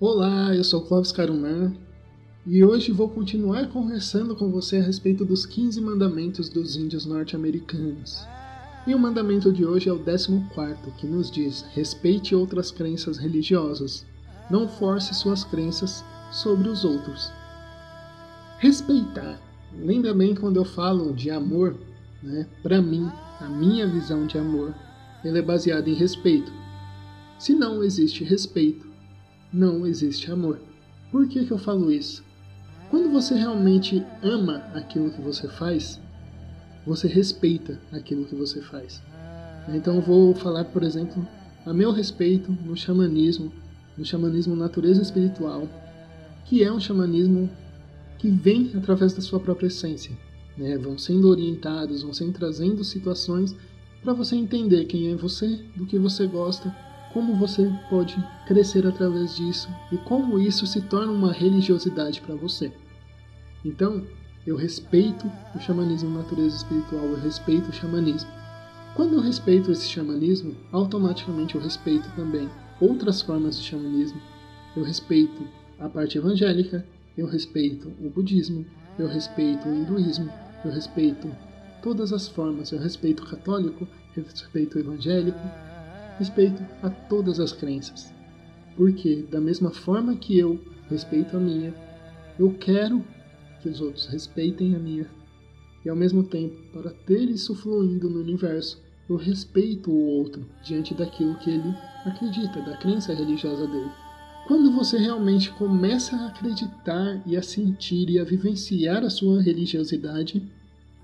Olá, eu sou Clóvis Caruman e hoje vou continuar conversando com você a respeito dos 15 mandamentos dos índios norte-americanos. E o mandamento de hoje é o 14, que nos diz: respeite outras crenças religiosas, não force suas crenças sobre os outros. Respeitar. Lembra bem quando eu falo de amor, né? Para mim, a minha visão de amor, ela é baseada em respeito. Se não existe respeito, não existe amor. Por que, que eu falo isso? Quando você realmente ama aquilo que você faz, você respeita aquilo que você faz. Então eu vou falar, por exemplo, a meu respeito no xamanismo, no xamanismo natureza espiritual, que é um xamanismo que vem através da sua própria essência. Né? Vão sendo orientados, vão sendo trazendo situações para você entender quem é você, do que você gosta como você pode crescer através disso e como isso se torna uma religiosidade para você. Então, eu respeito o xamanismo natureza espiritual, eu respeito o xamanismo. Quando eu respeito esse xamanismo, automaticamente eu respeito também outras formas de xamanismo. Eu respeito a parte evangélica, eu respeito o budismo, eu respeito o hinduísmo, eu respeito todas as formas, eu respeito o católico, eu respeito o evangélico, respeito a todas as crenças. Porque, da mesma forma que eu respeito a minha, eu quero que os outros respeitem a minha. E ao mesmo tempo, para ter isso fluindo no universo, eu respeito o outro diante daquilo que ele acredita, da crença religiosa dele. Quando você realmente começa a acreditar e a sentir e a vivenciar a sua religiosidade,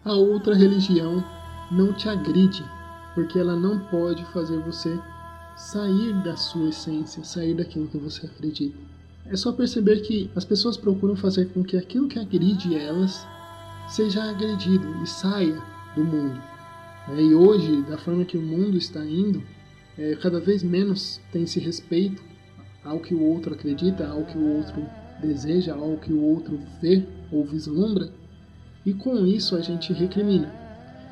a outra religião não te agride, porque ela não pode fazer você sair da sua essência, sair daquilo que você acredita. É só perceber que as pessoas procuram fazer com que aquilo que agride elas seja agredido e saia do mundo. É, e hoje, da forma que o mundo está indo, é, cada vez menos tem esse respeito ao que o outro acredita, ao que o outro deseja, ao que o outro vê ou vislumbra, e com isso a gente recrimina.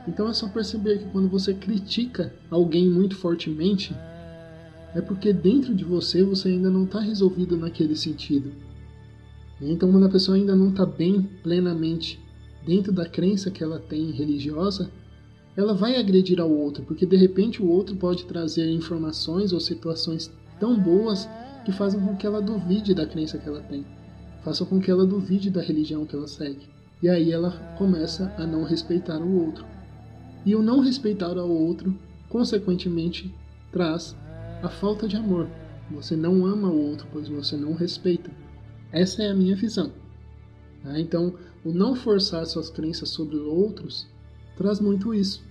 Então é só perceber que quando você critica alguém muito fortemente, é porque dentro de você você ainda não está resolvido naquele sentido. Então, quando a pessoa ainda não está bem plenamente dentro da crença que ela tem religiosa, ela vai agredir ao outro, porque de repente o outro pode trazer informações ou situações tão boas que fazem com que ela duvide da crença que ela tem, façam com que ela duvide da religião que ela segue. E aí ela começa a não respeitar o outro. E o não respeitar ao outro, consequentemente, traz a falta de amor. Você não ama o outro, pois você não respeita. Essa é a minha visão. Tá? Então, o não forçar suas crenças sobre outros traz muito isso.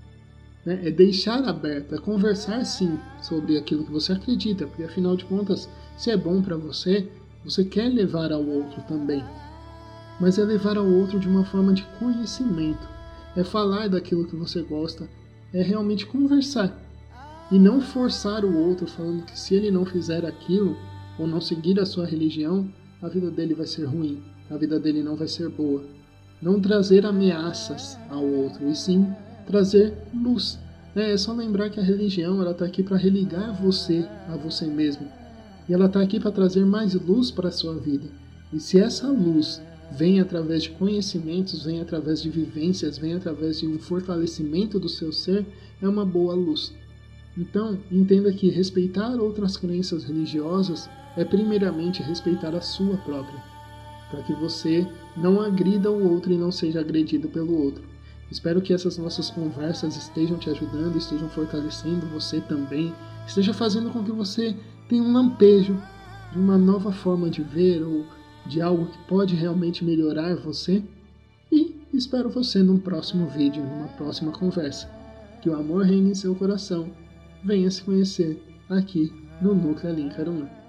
Né? É deixar aberto, é conversar sim sobre aquilo que você acredita, porque afinal de contas, se é bom para você, você quer levar ao outro também. Mas é levar ao outro de uma forma de conhecimento, é falar daquilo que você gosta, é realmente conversar. E não forçar o outro falando que se ele não fizer aquilo ou não seguir a sua religião, a vida dele vai ser ruim, a vida dele não vai ser boa. Não trazer ameaças ao outro, e sim trazer luz. É, é só lembrar que a religião ela está aqui para religar você a você mesmo. E ela está aqui para trazer mais luz para a sua vida. E se essa luz vem através de conhecimentos, vem através de vivências, vem através de um fortalecimento do seu ser, é uma boa luz. Então, entenda que respeitar outras crenças religiosas é primeiramente respeitar a sua própria, para que você não agrida o outro e não seja agredido pelo outro. Espero que essas nossas conversas estejam te ajudando, estejam fortalecendo você também, esteja fazendo com que você tenha um lampejo de uma nova forma de ver ou de algo que pode realmente melhorar você. E espero você num próximo vídeo, numa próxima conversa. Que o amor reine em seu coração venha se conhecer aqui no Núcleo Alim Carumã.